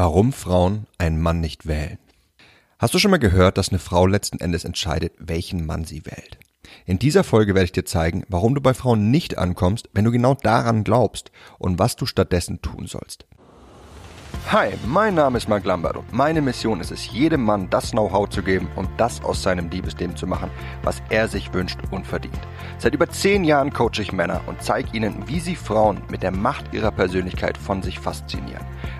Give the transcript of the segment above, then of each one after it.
Warum Frauen einen Mann nicht wählen. Hast du schon mal gehört, dass eine Frau letzten Endes entscheidet, welchen Mann sie wählt? In dieser Folge werde ich dir zeigen, warum du bei Frauen nicht ankommst, wenn du genau daran glaubst und was du stattdessen tun sollst. Hi, mein Name ist Mark Lambert und meine Mission ist es, jedem Mann das Know-how zu geben und das aus seinem Liebesleben zu machen, was er sich wünscht und verdient. Seit über zehn Jahren coache ich Männer und zeige ihnen, wie sie Frauen mit der Macht ihrer Persönlichkeit von sich faszinieren.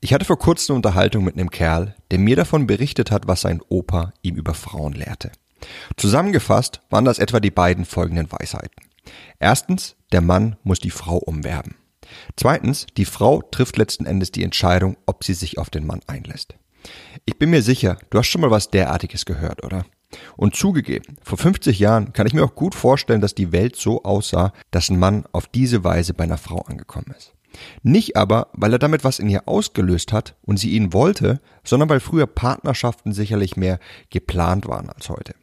Ich hatte vor kurzem eine Unterhaltung mit einem Kerl, der mir davon berichtet hat, was sein Opa ihm über Frauen lehrte. Zusammengefasst waren das etwa die beiden folgenden Weisheiten. Erstens, der Mann muss die Frau umwerben. Zweitens, die Frau trifft letzten Endes die Entscheidung, ob sie sich auf den Mann einlässt. Ich bin mir sicher, du hast schon mal was derartiges gehört, oder? Und zugegeben, vor 50 Jahren kann ich mir auch gut vorstellen, dass die Welt so aussah, dass ein Mann auf diese Weise bei einer Frau angekommen ist. Nicht aber, weil er damit was in ihr ausgelöst hat und sie ihn wollte, sondern weil früher Partnerschaften sicherlich mehr geplant waren als heute.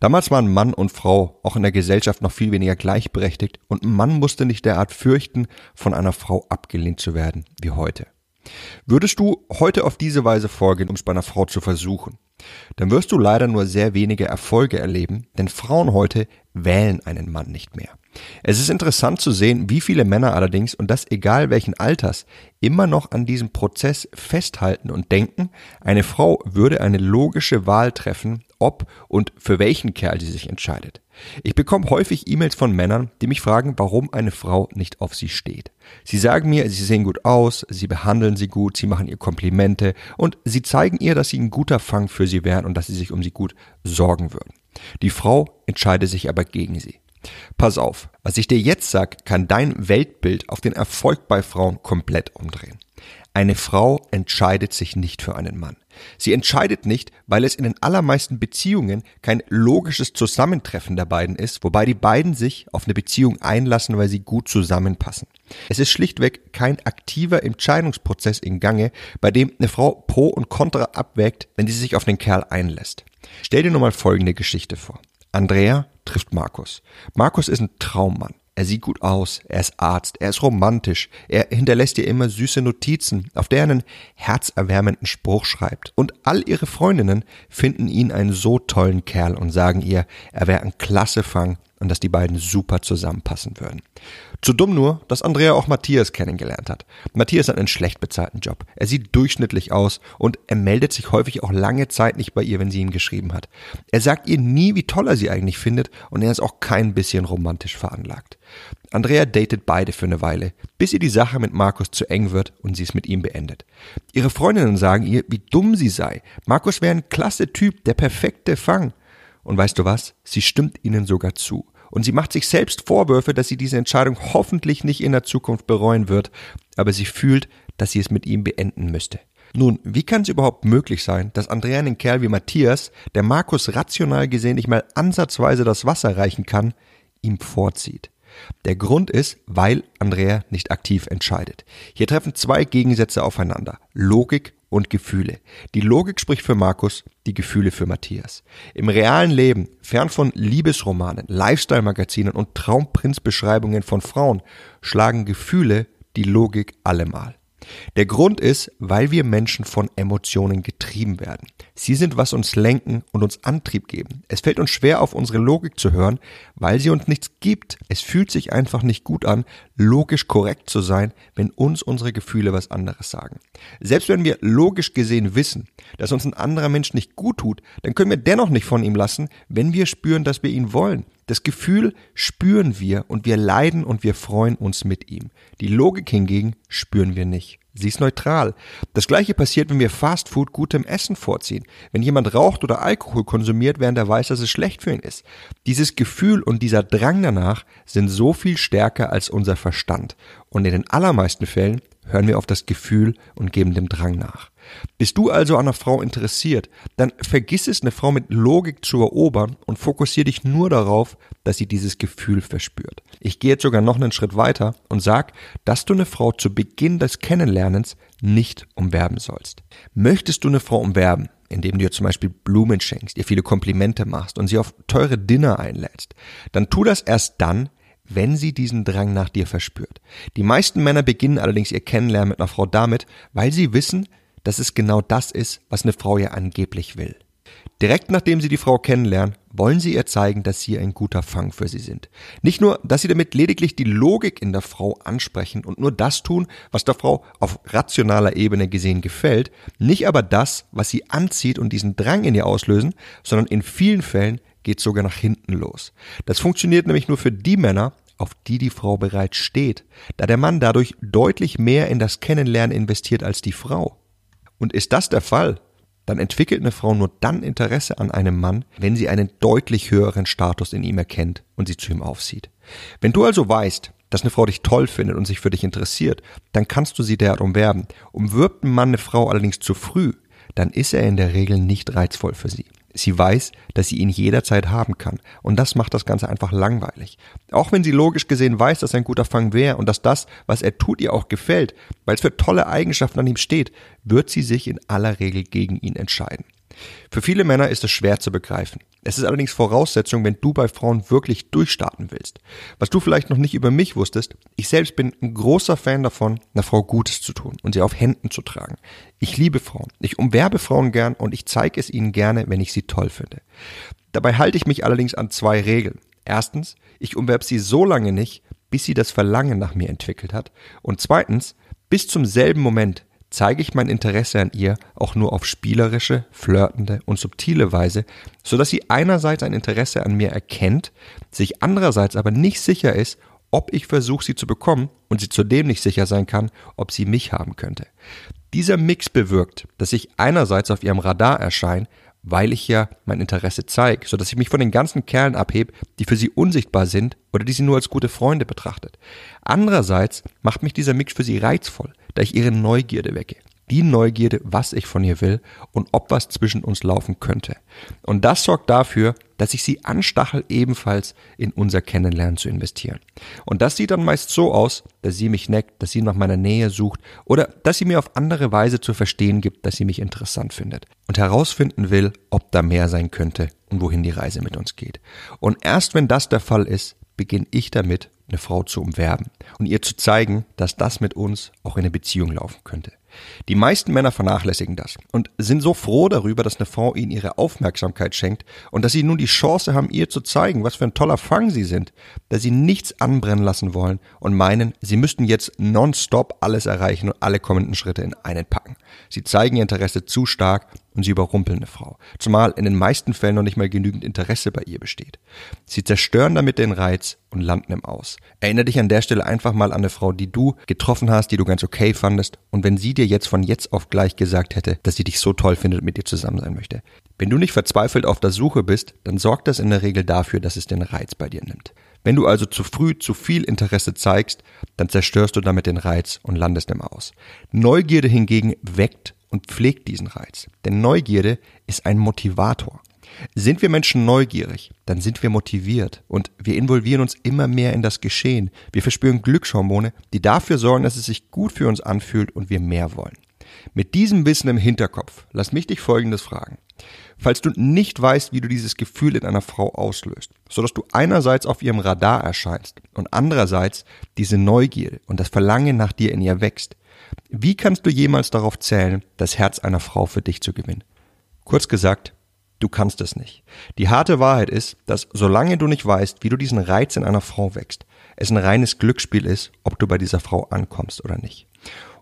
Damals waren Mann und Frau auch in der Gesellschaft noch viel weniger gleichberechtigt und Mann musste nicht derart fürchten, von einer Frau abgelehnt zu werden wie heute. Würdest du heute auf diese Weise vorgehen, um es bei einer Frau zu versuchen, dann wirst du leider nur sehr wenige Erfolge erleben, denn Frauen heute wählen einen Mann nicht mehr. Es ist interessant zu sehen, wie viele Männer allerdings, und das egal welchen Alters, immer noch an diesem Prozess festhalten und denken, eine Frau würde eine logische Wahl treffen, ob und für welchen Kerl sie sich entscheidet. Ich bekomme häufig E-Mails von Männern, die mich fragen, warum eine Frau nicht auf sie steht. Sie sagen mir, sie sehen gut aus, sie behandeln sie gut, sie machen ihr Komplimente und sie zeigen ihr, dass sie ein guter Fang für sie wären und dass sie sich um sie gut sorgen würden. Die Frau entscheidet sich aber gegen sie. Pass auf, was ich dir jetzt sag, kann dein Weltbild auf den Erfolg bei Frauen komplett umdrehen. Eine Frau entscheidet sich nicht für einen Mann. Sie entscheidet nicht, weil es in den allermeisten Beziehungen kein logisches Zusammentreffen der beiden ist, wobei die beiden sich auf eine Beziehung einlassen, weil sie gut zusammenpassen. Es ist schlichtweg kein aktiver Entscheidungsprozess in Gange, bei dem eine Frau Pro und Contra abwägt, wenn sie sich auf den Kerl einlässt. Stell dir nur mal folgende Geschichte vor. Andrea trifft Markus. Markus ist ein Traummann. Er sieht gut aus, er ist Arzt, er ist romantisch, er hinterlässt ihr immer süße Notizen, auf der er einen herzerwärmenden Spruch schreibt. Und all ihre Freundinnen finden ihn einen so tollen Kerl und sagen ihr, er wäre ein klasse Fang und dass die beiden super zusammenpassen würden. Zu dumm nur, dass Andrea auch Matthias kennengelernt hat. Matthias hat einen schlecht bezahlten Job. Er sieht durchschnittlich aus und er meldet sich häufig auch lange Zeit nicht bei ihr, wenn sie ihn geschrieben hat. Er sagt ihr nie, wie toll er sie eigentlich findet und er ist auch kein bisschen romantisch veranlagt. Andrea datet beide für eine Weile, bis ihr die Sache mit Markus zu eng wird und sie es mit ihm beendet. Ihre Freundinnen sagen ihr, wie dumm sie sei. Markus wäre ein klasse Typ, der perfekte Fang. Und weißt du was? Sie stimmt ihnen sogar zu. Und sie macht sich selbst Vorwürfe, dass sie diese Entscheidung hoffentlich nicht in der Zukunft bereuen wird, aber sie fühlt, dass sie es mit ihm beenden müsste. Nun, wie kann es überhaupt möglich sein, dass Andrea einen Kerl wie Matthias, der Markus rational gesehen nicht mal ansatzweise das Wasser reichen kann, ihm vorzieht? Der Grund ist, weil Andrea nicht aktiv entscheidet. Hier treffen zwei Gegensätze aufeinander. Logik und Gefühle. Die Logik spricht für Markus, die Gefühle für Matthias. Im realen Leben, fern von Liebesromanen, Lifestyle-Magazinen und Traumprinzbeschreibungen von Frauen, schlagen Gefühle die Logik allemal. Der Grund ist, weil wir Menschen von Emotionen getrieben werden. Sie sind, was uns lenken und uns Antrieb geben. Es fällt uns schwer, auf unsere Logik zu hören, weil sie uns nichts gibt. Es fühlt sich einfach nicht gut an, logisch korrekt zu sein, wenn uns unsere Gefühle was anderes sagen. Selbst wenn wir logisch gesehen wissen, dass uns ein anderer Mensch nicht gut tut, dann können wir dennoch nicht von ihm lassen, wenn wir spüren, dass wir ihn wollen. Das Gefühl spüren wir und wir leiden und wir freuen uns mit ihm. Die Logik hingegen spüren wir nicht. Sie ist neutral. Das gleiche passiert, wenn wir Fastfood gutem Essen vorziehen. Wenn jemand raucht oder Alkohol konsumiert, während er weiß, dass es schlecht für ihn ist. Dieses Gefühl und dieser Drang danach sind so viel stärker als unser Verstand. Und in den allermeisten Fällen hören wir auf das Gefühl und geben dem Drang nach. Bist du also an einer Frau interessiert, dann vergiss es, eine Frau mit Logik zu erobern und fokussiere dich nur darauf, dass sie dieses Gefühl verspürt. Ich gehe jetzt sogar noch einen Schritt weiter und sag, dass du eine Frau zu Beginn des Kennenlernens nicht umwerben sollst. Möchtest du eine Frau umwerben, indem du ihr zum Beispiel Blumen schenkst, ihr viele Komplimente machst und sie auf teure Dinner einlädst, dann tu das erst dann, wenn sie diesen Drang nach dir verspürt. Die meisten Männer beginnen allerdings ihr Kennenlernen mit einer Frau damit, weil sie wissen, dass es genau das ist, was eine Frau ja angeblich will. Direkt nachdem sie die Frau kennenlernen, wollen sie ihr zeigen, dass sie ein guter Fang für sie sind. Nicht nur, dass sie damit lediglich die Logik in der Frau ansprechen und nur das tun, was der Frau auf rationaler Ebene gesehen gefällt, nicht aber das, was sie anzieht und diesen Drang in ihr auslösen, sondern in vielen Fällen geht sogar nach hinten los. Das funktioniert nämlich nur für die Männer, auf die die Frau bereits steht, da der Mann dadurch deutlich mehr in das Kennenlernen investiert als die Frau. Und ist das der Fall, dann entwickelt eine Frau nur dann Interesse an einem Mann, wenn sie einen deutlich höheren Status in ihm erkennt und sie zu ihm aufsieht. Wenn du also weißt, dass eine Frau dich toll findet und sich für dich interessiert, dann kannst du sie derart umwerben. Umwirbt ein Mann eine Frau allerdings zu früh, dann ist er in der Regel nicht reizvoll für sie. Sie weiß, dass sie ihn jederzeit haben kann. Und das macht das Ganze einfach langweilig. Auch wenn sie logisch gesehen weiß, dass er ein guter Fang wäre und dass das, was er tut, ihr auch gefällt, weil es für tolle Eigenschaften an ihm steht, wird sie sich in aller Regel gegen ihn entscheiden. Für viele Männer ist es schwer zu begreifen. Es ist allerdings Voraussetzung, wenn du bei Frauen wirklich durchstarten willst. Was du vielleicht noch nicht über mich wusstest, ich selbst bin ein großer Fan davon, einer Frau Gutes zu tun und sie auf Händen zu tragen. Ich liebe Frauen, ich umwerbe Frauen gern und ich zeige es ihnen gerne, wenn ich sie toll finde. Dabei halte ich mich allerdings an zwei Regeln. Erstens, ich umwerbe sie so lange nicht, bis sie das Verlangen nach mir entwickelt hat. Und zweitens, bis zum selben Moment, zeige ich mein Interesse an ihr auch nur auf spielerische, flirtende und subtile Weise, so dass sie einerseits ein Interesse an mir erkennt, sich andererseits aber nicht sicher ist, ob ich versuche, sie zu bekommen und sie zudem nicht sicher sein kann, ob sie mich haben könnte. Dieser Mix bewirkt, dass ich einerseits auf ihrem Radar erscheine, weil ich ja mein Interesse zeige, so dass ich mich von den ganzen Kerlen abhebe, die für sie unsichtbar sind oder die sie nur als gute Freunde betrachtet. Andererseits macht mich dieser Mix für sie reizvoll, da ich ihre Neugierde wecke. Die Neugierde, was ich von ihr will und ob was zwischen uns laufen könnte. Und das sorgt dafür, dass ich sie anstachel, ebenfalls in unser Kennenlernen zu investieren. Und das sieht dann meist so aus, dass sie mich neckt, dass sie nach meiner Nähe sucht oder dass sie mir auf andere Weise zu verstehen gibt, dass sie mich interessant findet und herausfinden will, ob da mehr sein könnte und wohin die Reise mit uns geht. Und erst wenn das der Fall ist, beginne ich damit, eine Frau zu umwerben und ihr zu zeigen, dass das mit uns auch in eine Beziehung laufen könnte. Die meisten Männer vernachlässigen das und sind so froh darüber, dass eine Frau ihnen ihre Aufmerksamkeit schenkt und dass sie nun die Chance haben, ihr zu zeigen, was für ein toller Fang sie sind, dass sie nichts anbrennen lassen wollen und meinen, sie müssten jetzt nonstop alles erreichen und alle kommenden Schritte in einen packen. Sie zeigen ihr Interesse zu stark und sie überrumpeln eine Frau, zumal in den meisten Fällen noch nicht mal genügend Interesse bei ihr besteht. Sie zerstören damit den Reiz und landen im Aus. Erinnere dich an der Stelle einfach mal an eine Frau, die du getroffen hast, die du ganz okay fandest und wenn sie dir jetzt von jetzt auf gleich gesagt hätte, dass sie dich so toll findet und mit dir zusammen sein möchte. Wenn du nicht verzweifelt auf der Suche bist, dann sorgt das in der Regel dafür, dass es den Reiz bei dir nimmt. Wenn du also zu früh zu viel Interesse zeigst, dann zerstörst du damit den Reiz und landest im Aus. Neugierde hingegen weckt und pflegt diesen Reiz. Denn Neugierde ist ein Motivator. Sind wir Menschen neugierig, dann sind wir motiviert und wir involvieren uns immer mehr in das Geschehen. Wir verspüren Glückshormone, die dafür sorgen, dass es sich gut für uns anfühlt und wir mehr wollen. Mit diesem Wissen im Hinterkopf, lass mich dich Folgendes fragen. Falls du nicht weißt, wie du dieses Gefühl in einer Frau auslöst, so dass du einerseits auf ihrem Radar erscheinst und andererseits diese Neugierde und das Verlangen nach dir in ihr wächst, wie kannst du jemals darauf zählen, das Herz einer Frau für dich zu gewinnen? Kurz gesagt, du kannst es nicht. Die harte Wahrheit ist, dass solange du nicht weißt, wie du diesen Reiz in einer Frau wächst, es ein reines Glücksspiel ist, ob du bei dieser Frau ankommst oder nicht.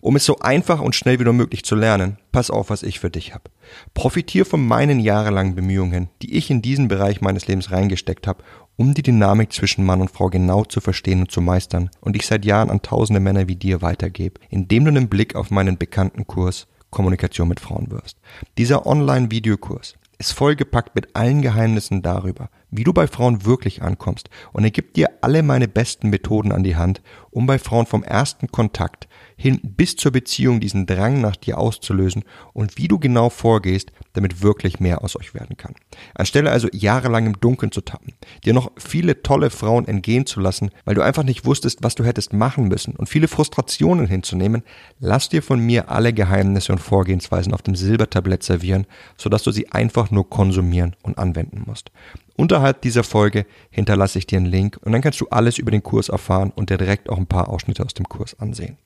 Um es so einfach und schnell wie nur möglich zu lernen, pass auf, was ich für dich habe. Profitier von meinen jahrelangen Bemühungen, die ich in diesen Bereich meines Lebens reingesteckt habe, um die Dynamik zwischen Mann und Frau genau zu verstehen und zu meistern und ich seit Jahren an tausende Männer wie dir weitergebe, indem du einen Blick auf meinen bekannten Kurs Kommunikation mit Frauen wirst. Dieser Online-Videokurs ist vollgepackt mit allen Geheimnissen darüber, wie du bei Frauen wirklich ankommst. Und er gibt dir alle meine besten Methoden an die Hand, um bei Frauen vom ersten Kontakt hin bis zur Beziehung diesen Drang nach dir auszulösen und wie du genau vorgehst, damit wirklich mehr aus euch werden kann. Anstelle also jahrelang im Dunkeln zu tappen, dir noch viele tolle Frauen entgehen zu lassen, weil du einfach nicht wusstest, was du hättest machen müssen und viele Frustrationen hinzunehmen, lass dir von mir alle Geheimnisse und Vorgehensweisen auf dem Silbertablett servieren, sodass du sie einfach nur konsumieren und anwenden musst. Unterhalb dieser Folge hinterlasse ich dir einen Link und dann kannst du alles über den Kurs erfahren und dir direkt auch ein paar Ausschnitte aus dem Kurs ansehen.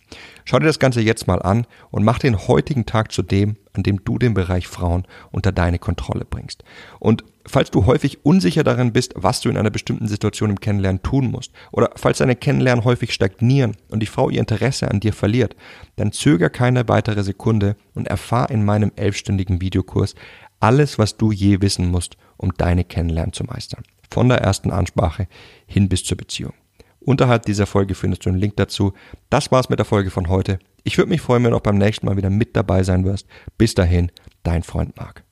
Schau dir das Ganze jetzt mal an und mach den heutigen Tag zu dem, an dem du den Bereich Frauen unter deine Kontrolle bringst. Und falls du häufig unsicher darin bist, was du in einer bestimmten Situation im Kennenlernen tun musst, oder falls deine Kennenlernen häufig stagnieren und die Frau ihr Interesse an dir verliert, dann zöger keine weitere Sekunde und erfahr in meinem elfstündigen Videokurs alles, was du je wissen musst, um deine Kennenlernen zu meistern. Von der ersten Ansprache hin bis zur Beziehung. Unterhalb dieser Folge findest du einen Link dazu. Das war's mit der Folge von heute. Ich würde mich freuen, wenn du auch beim nächsten Mal wieder mit dabei sein wirst. Bis dahin, dein Freund Marc.